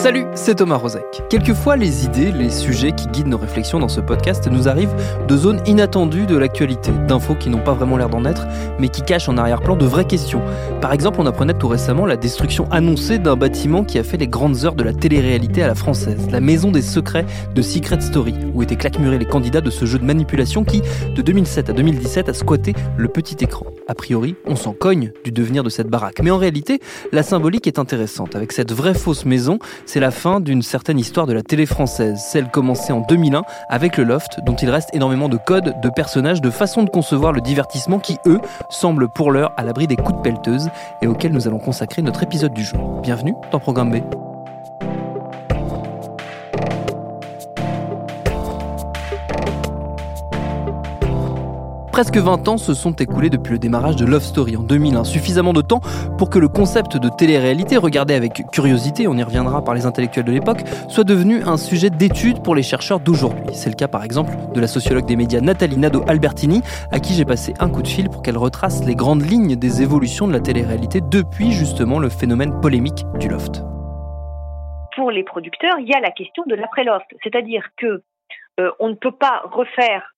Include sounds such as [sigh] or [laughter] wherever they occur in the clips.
Salut, c'est Thomas Rozek. Quelquefois, les idées, les sujets qui guident nos réflexions dans ce podcast nous arrivent de zones inattendues de l'actualité, d'infos qui n'ont pas vraiment l'air d'en être, mais qui cachent en arrière-plan de vraies questions. Par exemple, on apprenait tout récemment la destruction annoncée d'un bâtiment qui a fait les grandes heures de la télé-réalité à la française, la maison des secrets de Secret Story, où étaient claquemurés les candidats de ce jeu de manipulation qui, de 2007 à 2017, a squatté le petit écran. A priori, on s'en cogne du devenir de cette baraque. Mais en réalité, la symbolique est intéressante. Avec cette vraie fausse maison, c'est la fin d'une certaine histoire de la télé française, celle commencée en 2001 avec le Loft, dont il reste énormément de codes, de personnages, de façons de concevoir le divertissement qui, eux, semblent pour l'heure à l'abri des coups de pelleteuse et auxquels nous allons consacrer notre épisode du jour. Bienvenue dans Programme B. Presque 20 ans se sont écoulés depuis le démarrage de Love Story en 2001, suffisamment de temps pour que le concept de télé-réalité, regardé avec curiosité, on y reviendra par les intellectuels de l'époque, soit devenu un sujet d'étude pour les chercheurs d'aujourd'hui. C'est le cas par exemple de la sociologue des médias Nathalie Nadeau-Albertini, à qui j'ai passé un coup de fil pour qu'elle retrace les grandes lignes des évolutions de la télé-réalité depuis justement le phénomène polémique du loft. Pour les producteurs, il y a la question de l'après-loft, c'est-à-dire que euh, on ne peut pas refaire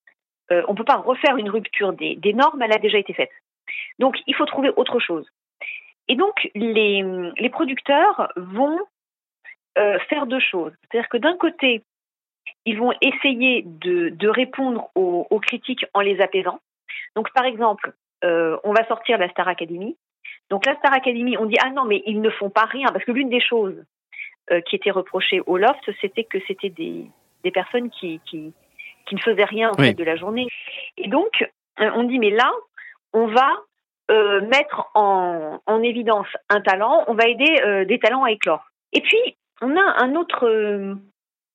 euh, on ne peut pas refaire une rupture des, normes, elle a déjà été faite. Donc, il faut trouver autre chose. Et donc, les, producteurs vont euh, faire deux choses. C'est-à-dire que d'un côté, ils vont essayer de, répondre aux, critiques en les apaisant. Donc, par exemple, euh, on va sortir la Star Academy. Donc, la Star Academy, on dit ah non, mais ils ne font pas rien parce que l'une des choses qui était reprochée au Loft, c'était que c'était des, personnes qui, qui ne faisait rien en fait de la journée. Et donc, euh, on dit mais là, on va euh, mettre en, en, évidence un talent, on va aider euh, des talents à éclore. Et puis, on a un autre,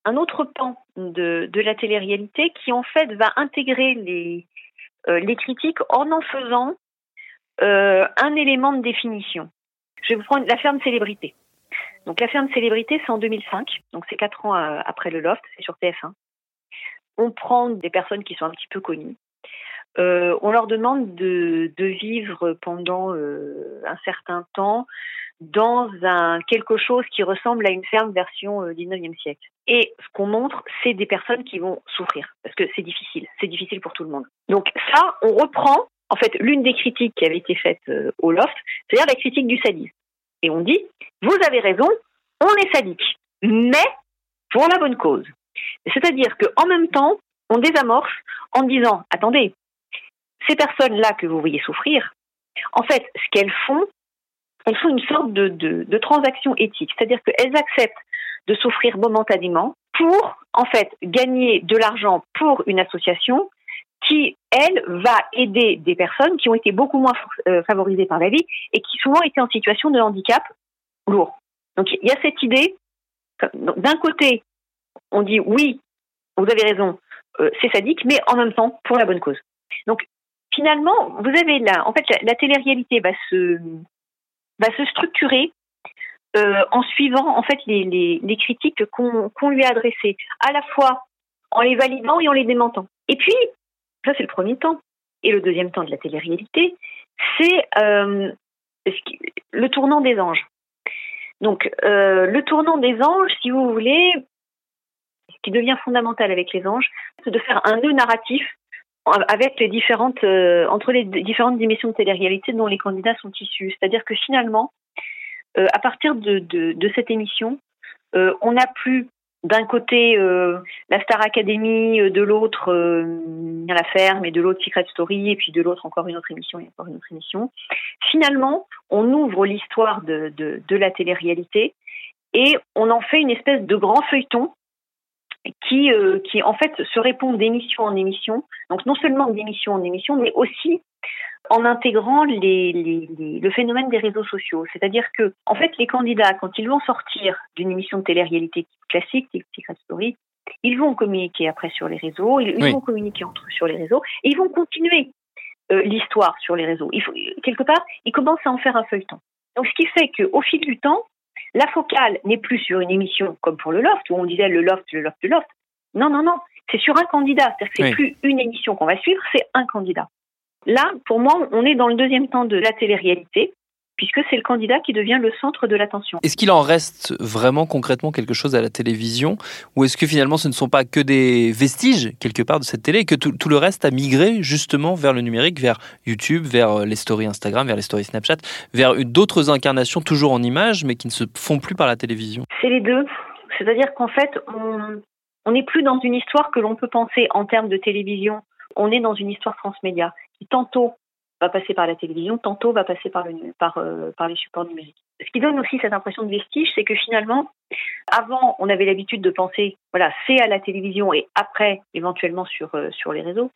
un autre pan de, de la télé-réalité qui en fait va intégrer les, les critiques en en faisant un élément de définition. Je vais vous prendre la ferme célébrité. Donc la ferme célébrité, c'est en 2005, donc c'est quatre ans après le Loft, c'est sur TF1 on prend des personnes qui sont un petit peu connues. Euh, on leur demande de, vivre pendant euh, un certain temps dans quelque chose qui ressemble à une ferme version euh, 19e siècle. Et ce qu'on montre, c'est des personnes qui vont souffrir parce que c'est difficile, c'est difficile pour tout le monde. Donc ça, on reprend en fait l'une des critiques qui avait été faite euh, au loft, c'est-à-dire la critique du sadisme. Et on dit, vous avez raison, on est sadique, mais pour la bonne cause. C'est-à-dire qu'en même temps, on désamorce en disant, attendez, ces personnes-là que vous voyez souffrir, en fait, ce qu'elles font, elles font une sorte de, de, transaction éthique, c'est-à-dire qu'elles acceptent de souffrir momentanément pour, en fait, gagner de l'argent pour une association qui, elle, va aider des personnes qui ont été beaucoup moins euh, favorisées par la vie et qui souvent étaient en situation de handicap lourd. Donc il y a cette idée, d'un côté, on dit oui, vous avez raison, euh, c'est sadique, mais en même temps pour la bonne cause. Donc finalement, vous avez là, en fait, la, télé-réalité va se va se structurer euh, en suivant en fait les, les, critiques qu'on lui a adressées, à la fois en les validant et en les démentant. Et puis, ça c'est le premier temps. Et le deuxième temps de la télé-réalité, c'est euh, le tournant des anges. Donc, le tournant des anges, si vous voulez, qui devient fondamental avec les anges, c'est de faire un nœud narratif avec les différentes, euh, entre les différentes dimensions de télé-réalité dont les candidats sont issus. C'est-à-dire que finalement, euh, à partir de, cette émission, euh, on n'a plus d'un côté la Star Academy, de l'autre la ferme et de l'autre Secret Story et puis de l'autre encore une autre émission et encore une autre émission. Finalement, on ouvre l'histoire de la télé-réalité et on en fait une espèce de grand feuilleton qui, euh, qui en fait se répond d'émission en émission. Donc non seulement d'émission en émission, mais aussi en intégrant les, les, les, le phénomène des réseaux sociaux. C'est-à-dire que, en fait, les candidats, quand ils vont sortir d'une émission de télé-réalité classique, Secret Story, ils vont communiquer après sur les réseaux, ils, vont communiquer entre eux sur les réseaux, et ils vont continuer euh, l'histoire sur les réseaux. Il faut, quelque part, ils commencent à en faire un feuilleton. Donc, ce qui fait qu'au fil du temps, la focale n'est plus sur une émission comme pour le Loft, où on disait le Loft, le Loft, le Loft. Non, non, non. C'est sur un candidat. C'est-à-dire que c'est plus une émission qu'on va suivre, c'est un candidat. Là, pour moi, on est dans le deuxième temps de la télé-réalité, puisque c'est le candidat qui devient le centre de l'attention. Est-ce qu'il en reste vraiment concrètement quelque chose à la télévision Ou est-ce que finalement ce ne sont pas que des vestiges quelque part de cette télé et que tout, le reste a migré justement vers le numérique, vers YouTube, vers euh, les stories Instagram, vers les stories Snapchat, vers d'autres incarnations toujours en images mais qui ne se font plus par la télévision? C'est les deux. C'est-à-dire qu'en fait, on n'est plus dans une histoire que l'on peut penser en termes de télévision. On est dans une histoire transmédia qui tantôt va passer par la télévision, tantôt va passer par, euh, les supports numériques. Ce qui donne aussi cette impression de vestige, c'est que finalement, avant, on avait l'habitude de penser, voilà, c'est à la télévision et après, éventuellement sur, euh, sur les réseaux.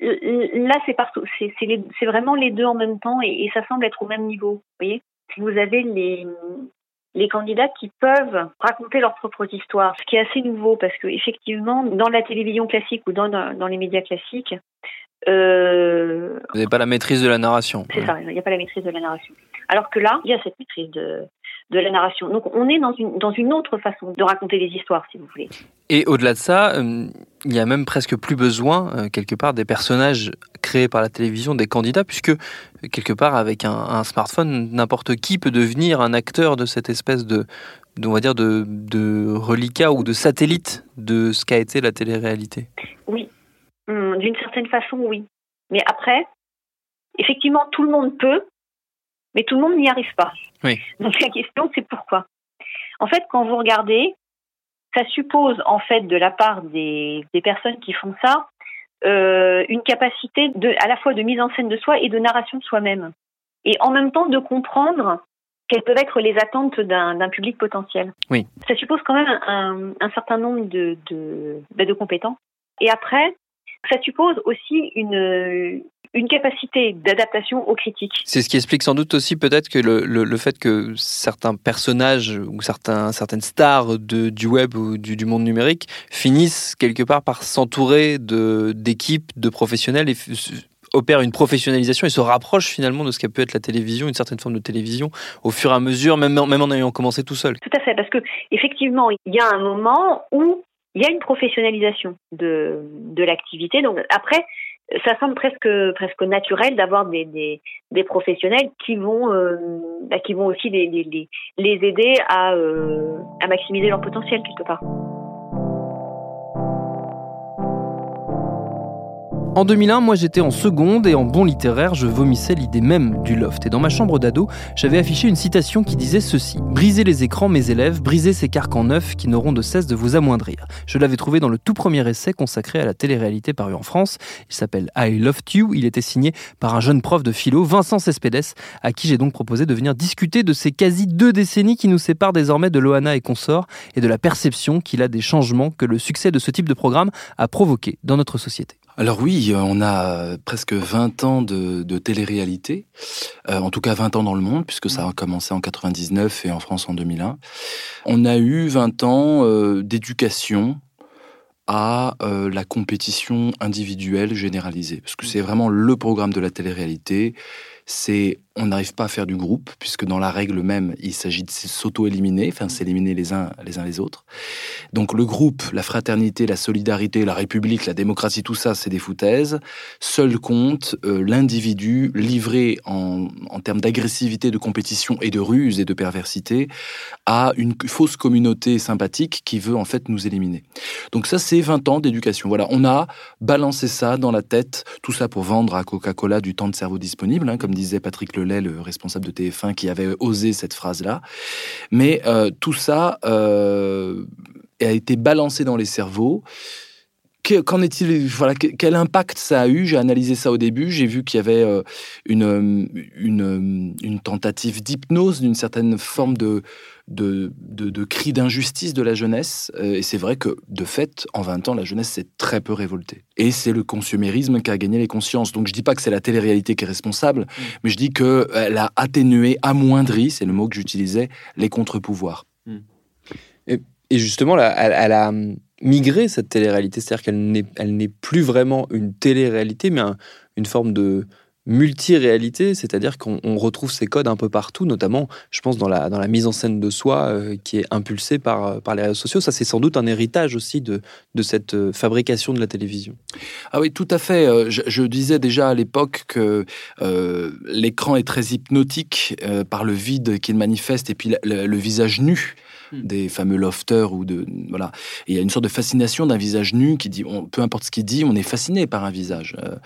Là, c'est partout, c'est vraiment les deux en même temps et, et, ça semble être au même niveau. Vous voyez, vous avez les, les candidats qui peuvent raconter leurs propres histoires, ce qui est assez nouveau parce que effectivement, dans la télévision classique ou dans, dans les médias classiques, euh, Vous n'avez pas la maîtrise de la narration. C'est ça, il n'y a pas la maîtrise de la narration. Alors que là, il y a cette maîtrise de, de la narration. Donc on est dans une, dans une autre façon de raconter les histoires, si vous voulez. Et au-delà de ça, euh, il n'y a même presque plus besoin, euh, quelque part, des personnages créés par la télévision, des candidats, puisque, quelque part, avec un, un smartphone, n'importe qui peut devenir un acteur de cette espèce de, on va dire, de, de reliquat ou de satellite de ce qu'a été la télé-réalité. Oui, Hum, d'une certaine façon, oui. Mais après, effectivement, tout le monde peut, mais tout le monde n'y arrive pas. Oui. Donc la question, c'est pourquoi? En fait, quand vous regardez, ça suppose en fait de la part des, des personnes qui font ça euh, une capacité de, à la fois de mise en scène de soi et de narration de soi-même, et en même temps de comprendre quelles peuvent être les attentes d'un public potentiel. Oui. Ça suppose quand même un, un certain nombre de, de, bah, de compétences. Et après, ça suppose aussi une, une capacité d'adaptation aux critiques. C'est ce qui explique sans doute aussi peut-être que le, le, fait que certains personnages ou certains, certaines stars de, du web ou du, du monde numérique finissent quelque part par s'entourer d'équipes, de, professionnels et opèrent une professionnalisation et se rapprochent finalement de ce qu'a pu être la télévision, une certaine forme de télévision, au fur et à mesure, même, même en ayant commencé tout seul. Tout à fait, parce que effectivement, il y a un moment où il y a une professionnalisation de, l'activité. Donc après, ça semble presque presque naturel d'avoir des, professionnels qui vont euh, bah, qui vont aussi les, aider euh, à maximiser leur potentiel quelque part. En 2001, moi j'étais en seconde et en bon littéraire, je vomissais l'idée même du loft. Et dans ma chambre d'ado, j'avais affiché une citation qui disait ceci Brisez les écrans, mes élèves, brisez ces carcans neufs qui n'auront de cesse de vous amoindrir. Je l'avais trouvé dans le tout premier essai consacré à la télé-réalité paru en France. Il s'appelle I Loved You. Il était signé par un jeune prof de philo, Vincent Cespedes, à qui j'ai donc proposé de venir discuter de ces quasi deux décennies qui nous séparent désormais de Loana et consorts et de la perception qu'il a des changements que le succès de ce type de programme a provoqué dans notre société. Alors oui, euh, on a presque 20 ans de, de télé-réalité, euh, en tout cas 20 ans dans le monde, puisque ça a commencé en 99 et en France en 2001. On a eu 20 ans euh, d'éducation à la compétition individuelle généralisée, parce que c'est vraiment le programme de la télé-réalité. C'est on n'arrive pas à faire du groupe, puisque dans la règle même, il s'agit de s'auto-éliminer, enfin s'éliminer les uns les uns les autres. Donc le groupe, la fraternité, la solidarité, la république, la démocratie, tout ça, c'est des foutaises. Seul compte euh, l'individu livré en, termes d'agressivité, de compétition et de ruse et de perversité à une fausse communauté sympathique qui veut en fait nous éliminer. Donc ça, c'est 20 ans d'éducation. Voilà, on a balancé ça dans la tête, tout ça pour vendre à Coca-Cola du temps de cerveau disponible, hein, comme disait Patrick Le responsable de TF1, qui avait osé cette phrase-là. Mais euh, tout ça euh, a été balancé dans les cerveaux qu'en est-il Voilà, quel impact ça a eu? J'ai analysé ça au début. J'ai vu qu'il y avait euh, une, une, une tentative d'hypnose, d'une certaine forme de, de, de, cri d'injustice de la jeunesse. Euh, et c'est vrai que, de fait, en 20 ans, la jeunesse s'est très peu révoltée. Et c'est le consumérisme qui a gagné les consciences. Donc je dis pas que c'est la télé-réalité qui est responsable, mm. mais je dis qu'elle a atténué, amoindri, c'est le mot que j'utilisais, les contre-pouvoirs. Mm. Et, justement, elle, elle a migré cette télé-réalité, c'est-à-dire qu'elle n'est, elle n'est plus vraiment une télé-réalité, mais une forme de, multi-réalité, c'est-à-dire qu'on retrouve ces codes un peu partout, notamment, je pense, dans la, dans la mise en scène de soi euh, qui est impulsée par, euh, par les réseaux sociaux. Ça, c'est sans doute un héritage aussi de, de cette euh, fabrication de la télévision. Ah oui, tout à fait. Je, disais déjà à l'époque que l'écran est très hypnotique par le vide qu'il manifeste et puis le visage nu. Des fameux lofters ou de voilà. il y a une sorte de fascination d'un visage nu qui dit, on, peu importe ce qu'il dit, on est fasciné par un visage. Euh,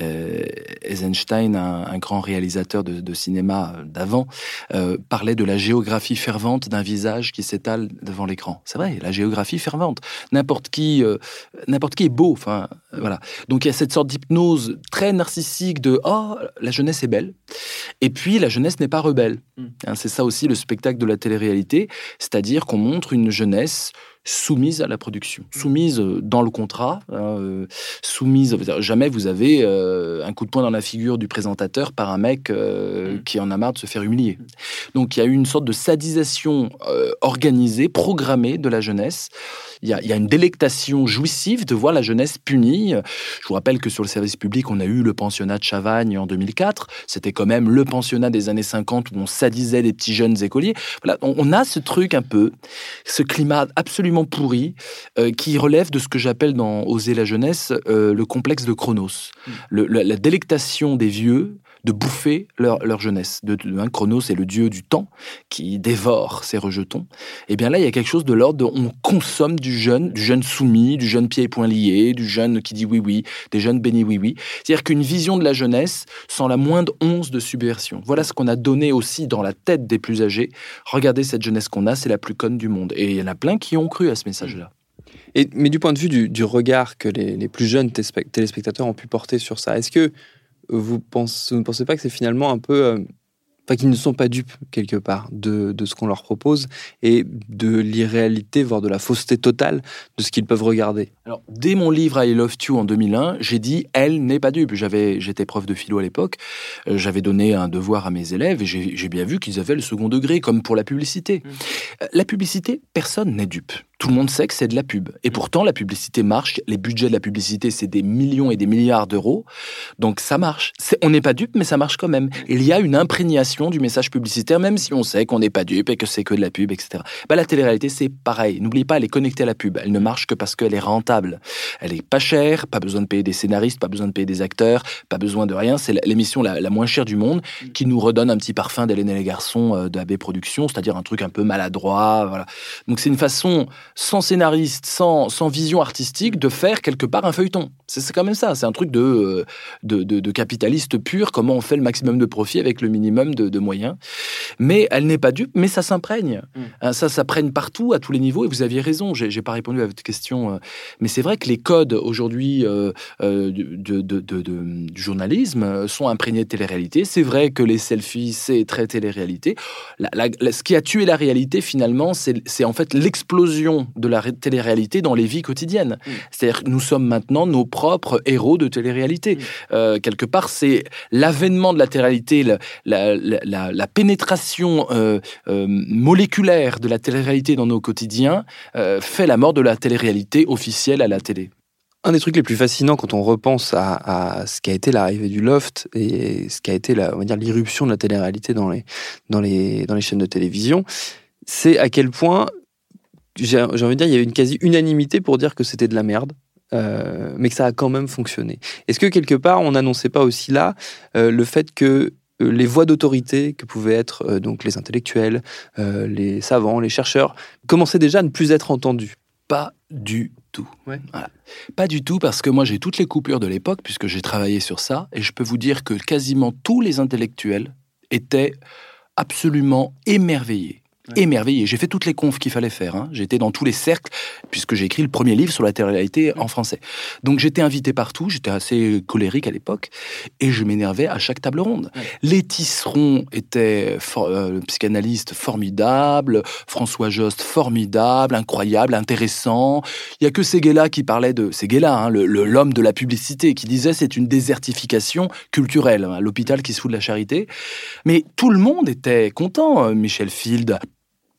euh Eisenstein, un, grand réalisateur de, cinéma d'avant, euh, parlait de la géographie fervente d'un visage qui s'étale devant l'écran. C'est vrai, la géographie fervente. N'importe qui, euh, n'importe qui est beau. Enfin, voilà. Donc il y a cette sorte d'hypnose très narcissique de oh la jeunesse est belle, et puis la jeunesse n'est pas rebelle. Hmm. Hein, c'est ça aussi le spectacle de la télé-réalité, c'est-à-dire qu'on montre une jeunesse soumise à la production, soumise euh, dans le contrat, hein, euh, soumise. Jamais vous avez euh, un coup de poing dans la figure du présentateur par un mec mm. qui en a marre de se faire humilier. Donc il y a eu une sorte de sadisation organisée, programmée de la jeunesse. Il y, a, une délectation jouissive de voir la jeunesse punie. Je vous rappelle que sur le service public, on a eu le pensionnat de Chavagne en 2004. C'était quand même le pensionnat des années 50 où on sadisait les petits jeunes écoliers. Voilà, on a ce truc un peu, ce climat absolument pourri euh, qui relève de ce que j'appelle dans Oser la jeunesse euh, le complexe de Chronos. Mm. la, délectation des vieux de bouffer leur, jeunesse. De, hein, Chronos est le dieu du temps qui dévore ses rejetons. Et eh bien là, il y a quelque chose de l'ordre de on consomme du jeune, du jeune soumis, du jeune pied et poings liés, du jeune qui dit oui oui, des jeunes bénis oui oui. C'est-à-dire qu'une vision de la jeunesse sans la moindre once de subversion. Voilà ce qu'on a donné aussi dans la tête des plus âgés. Regardez cette jeunesse qu'on a, c'est la plus conne du monde. Et il y en a plein qui ont cru à ce message-là. Mais du point de vue du, regard que les, les, plus jeunes téléspectateurs ont pu porter sur ça, est-ce que vous, pensez, ne pensez pas que c'est finalement un peu... Euh, enfin, qu'ils ne sont pas dupes, quelque part, de, de ce qu'on leur propose et de l'irréalité, voire de la fausseté totale de ce qu'ils peuvent regarder? Alors, dès mon livre I Love You en 2001, j'ai dit « elle n'est pas dupe ». J'avais, j'étais prof de philo à l'époque, euh, j'avais donné un devoir à mes élèves et j'ai bien vu qu'ils avaient le second degré, comme pour la publicité. Mmh. Euh, la publicité, personne n'est dupe tout le monde sait que c'est de la pub. Et pourtant, la publicité marche. Les budgets de la publicité, c'est des millions et des milliards d'euros. Donc ça marche. on n'est pas dupe, mais ça marche quand même. Il y a une imprégnation du message publicitaire, même si on sait qu'on n'est pas dupe et que c'est que de la pub, etc. Bah, la télé-réalité, c'est pareil. N'oubliez pas, elle est connectée à la pub. Elle ne marche que parce qu'elle est rentable. Elle est pas chère, pas besoin de payer des scénaristes, pas besoin de payer des acteurs, pas besoin de rien. C'est l'émission la, moins chère du monde qui nous redonne un petit parfum d'Hélène et les garçons euh, d'AB Productions, c'est-à-dire un truc un peu maladroit. Voilà. Donc c'est une façon sans scénariste, sans, sans vision artistique, de faire quelque part un feuilleton. C'est quand même ça, c'est un truc de, de, de, capitaliste pur, comment on fait le maximum de profit avec le minimum de, moyens. Mais elle n'est pas dupe, mais ça s'imprègne. Mm. Hein, ça s'imprègne partout, à tous les niveaux, et vous aviez raison, j'ai pas répondu à votre question, euh, mais c'est vrai que les codes aujourd'hui euh, euh, de, du journalisme sont imprégnés de télé-réalité. C'est vrai que les selfies, c'est très télé-réalité. ce qui a tué la réalité, finalement, c'est en fait l'explosion de la télé-réalité dans les vies quotidiennes. Mm. C'est-à-dire que nous sommes maintenant nos propres héros de télé-réalité. Mm. Euh, quelque part, c'est l'avènement de la télé-réalité, la, pénétration euh, euh, moléculaire de la télé-réalité dans nos quotidiens fait la mort de la télé-réalité officielle à la télé. Un des trucs les plus fascinants quand on repense à, ce qu'a été l'arrivée du loft et ce qu'a été la, on va dire l'irruption de la télé-réalité dans les, dans, les, dans les chaînes de télévision, c'est à quel point j'ai envie de dire, il y avait une quasi-unanimité pour dire que c'était de la merde. Euh, mais que ça a quand même fonctionné. Est-ce que quelque part, on n'annonçait pas aussi là euh, le fait que euh, les voix d'autorité que pouvaient être donc les intellectuels, les savants, les chercheurs, commençaient déjà à ne plus être entendus? Pas du tout. Pas du tout, parce que moi j'ai toutes les coupures de l'époque, puisque j'ai travaillé sur ça, et je peux vous dire que quasiment tous les intellectuels étaient absolument émerveillés émerveillé. J'ai fait toutes les confs qu'il fallait faire. Hein. J'étais dans tous les cercles, puisque j'ai écrit le premier livre sur la télé-réalité en français. Donc j'étais invité partout, j'étais assez colérique à l'époque, et je m'énervais à chaque table ronde. Les tisserons étaient euh, psychanalyste formidable, François Jost formidable, incroyable, intéressant. Il y a que Seguela qui parlait de Seguela, hein, l'homme de la publicité, qui disait c'est une désertification culturelle, hein, l'hôpital qui se fout de la charité. Mais tout le monde était content. Euh, Michel Field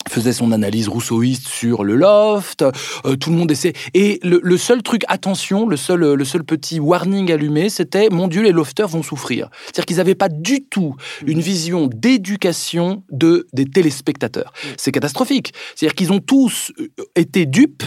faisait son analyse rousseauiste sur le loft, euh, tout le monde essaie. Et le, seul truc, attention, le seul, le seul petit warning allumé, c'était mon Dieu, les lofters vont souffrir. C'est-à-dire qu'ils n'avaient pas du tout une vision d'éducation de, des téléspectateurs. C'est catastrophique. C'est-à-dire qu'ils ont tous euh, été dupes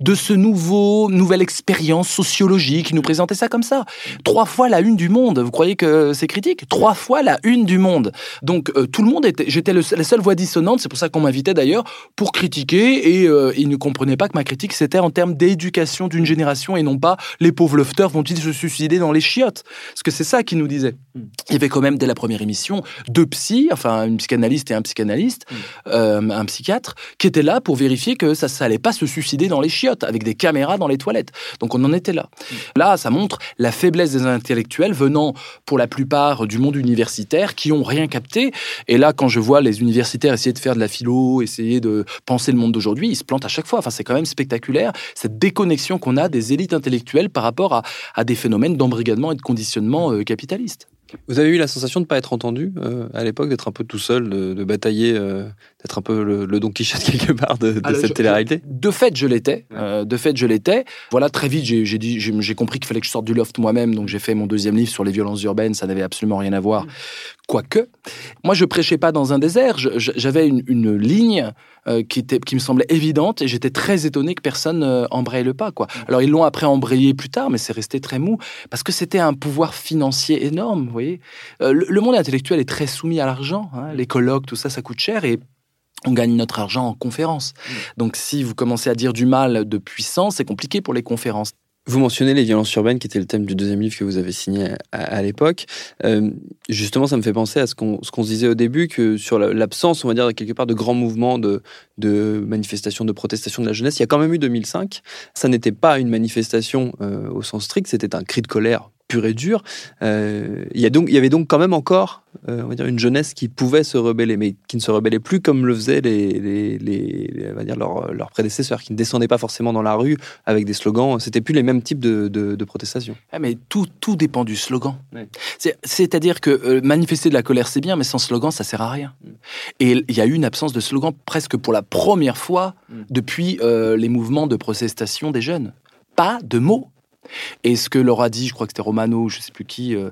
de ce nouveau, nouvelle expérience sociologique qui nous présentait ça comme ça. Trois fois la une du monde. Vous croyez que c'est critique? Trois fois la une du monde. Donc euh, tout le monde était, j'étais la seule voix dissonante. C'est pour ça qu'on m'invitait d'ailleurs pour critiquer et euh, ils ne comprenaient pas que ma critique c'était en termes d'éducation d'une génération et non pas les pauvres lofters vont-ils se suicider dans les chiottes Parce que c'est ça qu'ils nous disaient. Hmm. Il y avait quand même dès la première émission deux psys, enfin une psychanalyste et un psychanalyste, hmm. euh, un psychiatre, qui étaient là pour vérifier que ça n'allait pas se suicider dans les chiottes avec des caméras dans les toilettes. Donc on en était là. Hmm. Là, ça montre la faiblesse des intellectuels venant pour la plupart du monde universitaire qui ont rien capté. Et là, quand je vois les universitaires essayer de faire de la philo, essayer de penser le monde d'aujourd'hui, ils se plantent à chaque fois. Enfin, c'est quand même spectaculaire, cette déconnexion qu'on a des élites intellectuelles par rapport à, des phénomènes d'embrigadement et de conditionnement euh, capitaliste. Vous avez eu la sensation de ne pas être entendu euh, à l'époque, d'être un peu tout seul, de, batailler, euh, d'être un peu le, Don Quichotte [laughs] quelque part de, cette télé-réalité? De fait, je l'étais. de fait, je l'étais. Voilà, très vite, j'ai, j'ai compris qu'il fallait que je sorte du loft moi-même, donc j'ai fait mon deuxième livre sur les violences urbaines. Ça n'avait absolument rien à voir. Mm. Quoique, moi, je prêchais pas dans un désert. J'avais une, une ligne euh, qui, était, qui me semblait évidente et j'étais très étonné que personne euh, embraye le pas. Quoi. Alors ils l'ont après embrayé plus tard, mais c'est resté très mou parce que c'était un pouvoir financier énorme. Vous voyez, euh, le, monde intellectuel est très soumis à l'argent. Hein. Les colloques, tout ça, ça coûte cher et on gagne notre argent en conférence. Donc si vous commencez à dire du mal de puissance, c'est compliqué pour les conférences. Vous mentionnez les violences urbaines, qui était le thème du deuxième livre que vous avez signé à, l'époque. Euh, justement, ça me fait penser à ce qu'on se disait au début, que sur l'absence, on va dire, quelque part, de grands mouvements de, de manifestations, de protestations de la jeunesse, il y a quand même eu 2005. Ça n'était pas une manifestation euh, au sens strict, c'était un cri de colère pur et dur. Euh, il, y a donc, il y avait donc quand même encore euh, on va dire une jeunesse qui pouvait se rebeller, mais qui ne se rebellait plus comme le faisaient les, les, les, on va dire leurs, prédécesseurs, qui ne descendaient pas forcément dans la rue avec des slogans. C'était plus les mêmes types de, de, protestations. Ah, mais tout, tout dépend du slogan. C'est-à-dire que euh, manifester de la colère, c'est bien, mais sans slogan, ça sert à rien. Mm. Et il y a eu une absence de slogan presque pour la première fois mm. depuis les mouvements de protestation des jeunes. Pas de mots et ce que leur a dit, je crois que c'était Romano, je sais plus qui, euh,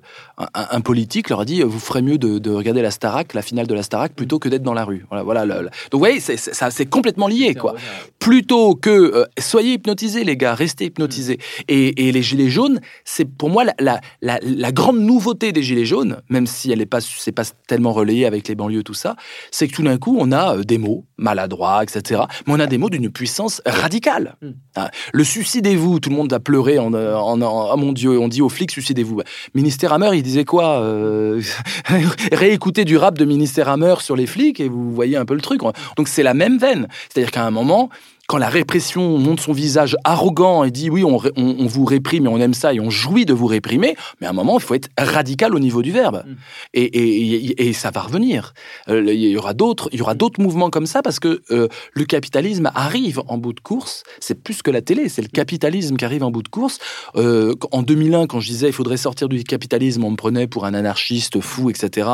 un, politique leur a dit, vous ferez mieux de, regarder la Starac, la finale de la Starac, plutôt que d'être dans la rue. Voilà, voilà. Donc vous voyez, c'est complètement lié, quoi. Plutôt que euh, soyez hypnotisés, les gars, restez hypnotisés. Mm. Et, les gilets jaunes, c'est pour moi la, la, grande nouveauté des gilets jaunes, même si elle n'est pas, c'est pas tellement relayé avec les banlieues, tout ça, c'est que tout d'un coup, on a euh, des mots maladroits, etc. Mais on a des mots d'une puissance radicale. Mm. Hein. Le suicidez-vous, tout le monde a pleuré en oh mon Dieu, on dit aux flics suicidez-vous. Ministère Hammer, il disait quoi euh, [laughs] Réécoutez du rap de Ministère Hammer sur les flics et vous voyez un peu le truc. Donc c'est la même veine. C'est-à-dire qu'à un moment, quand la répression montre son visage arrogant et dit oui, on, vous réprime et on aime ça et on jouit de vous réprimer, mais à un moment, il faut être radical au niveau du verbe. Mm. Et, ça va revenir. Euh, il y aura d'autres, il y aura d'autres mouvements comme ça parce que euh, le capitalisme arrive en bout de course. C'est plus que la télé, c'est le capitalisme qui arrive en bout de course. Euh, en 2001, quand je disais il faudrait sortir du capitalisme, on me prenait pour un anarchiste fou, etc.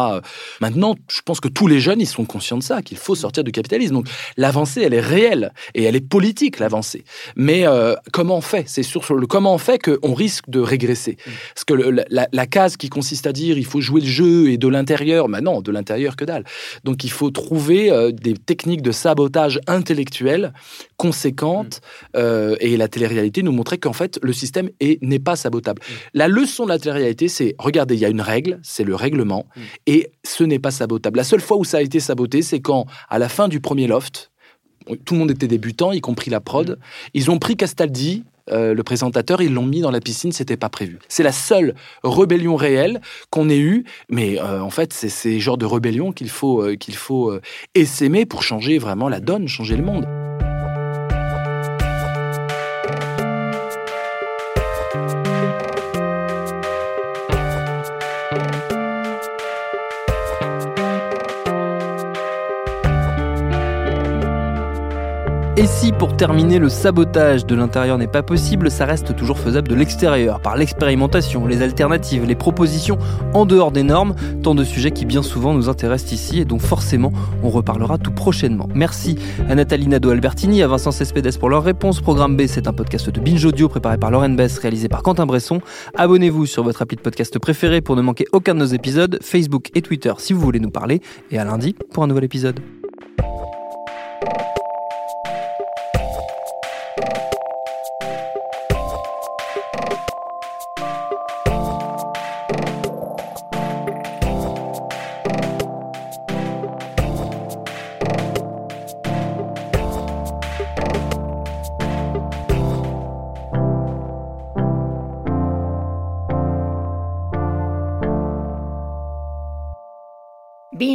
Maintenant, je pense que tous les jeunes, ils sont conscients de ça, qu'il faut sortir du capitalisme. Donc l'avancée, elle est réelle et elle est politique l'avancée. Mais euh, comment on fait? C'est sur, le comment on fait qu'on risque de régresser. Mm. Parce que la, case qui consiste à dire il faut jouer le jeu et de l'intérieur, mais non, de l'intérieur que dalle. Donc il faut trouver euh, des techniques de sabotage intellectuel conséquentes. Mm. Euh, et la télé-réalité nous montrait qu'en fait le système n'est pas sabotable. Mm. La leçon de la télé-réalité, c'est regardez, il y a une règle, c'est le règlement, et ce n'est pas sabotable. La seule fois où ça a été saboté, c'est quand à la fin du premier loft, tout le monde était débutant, y compris la prod. Ils ont pris Castaldi euh, le présentateur, ils l'ont mis dans la piscine, c'était pas prévu. C'est la seule rébellion réelle qu'on ait eue, mais euh, en fait, c'est ces genres de rébellion qu'il faut, euh, qu'il faut essaimer pour changer vraiment la donne, changer le monde. Et si pour terminer le sabotage de l'intérieur n'est pas possible, ça reste toujours faisable de l'extérieur, par l'expérimentation, les alternatives, les propositions en dehors des normes, tant de sujets qui bien souvent nous intéressent ici et dont forcément on reparlera tout prochainement. Merci à Nathalie Nadeau-Albertini, à Vincent Cespedes pour leur réponse. Programme B, c'est un podcast de Binge Audio préparé par Lauren Bess, réalisé par Quentin Bresson. Abonnez-vous sur votre appli de podcast préféré pour ne manquer aucun de nos épisodes, Facebook et Twitter si vous voulez nous parler, et à lundi pour un nouvel épisode.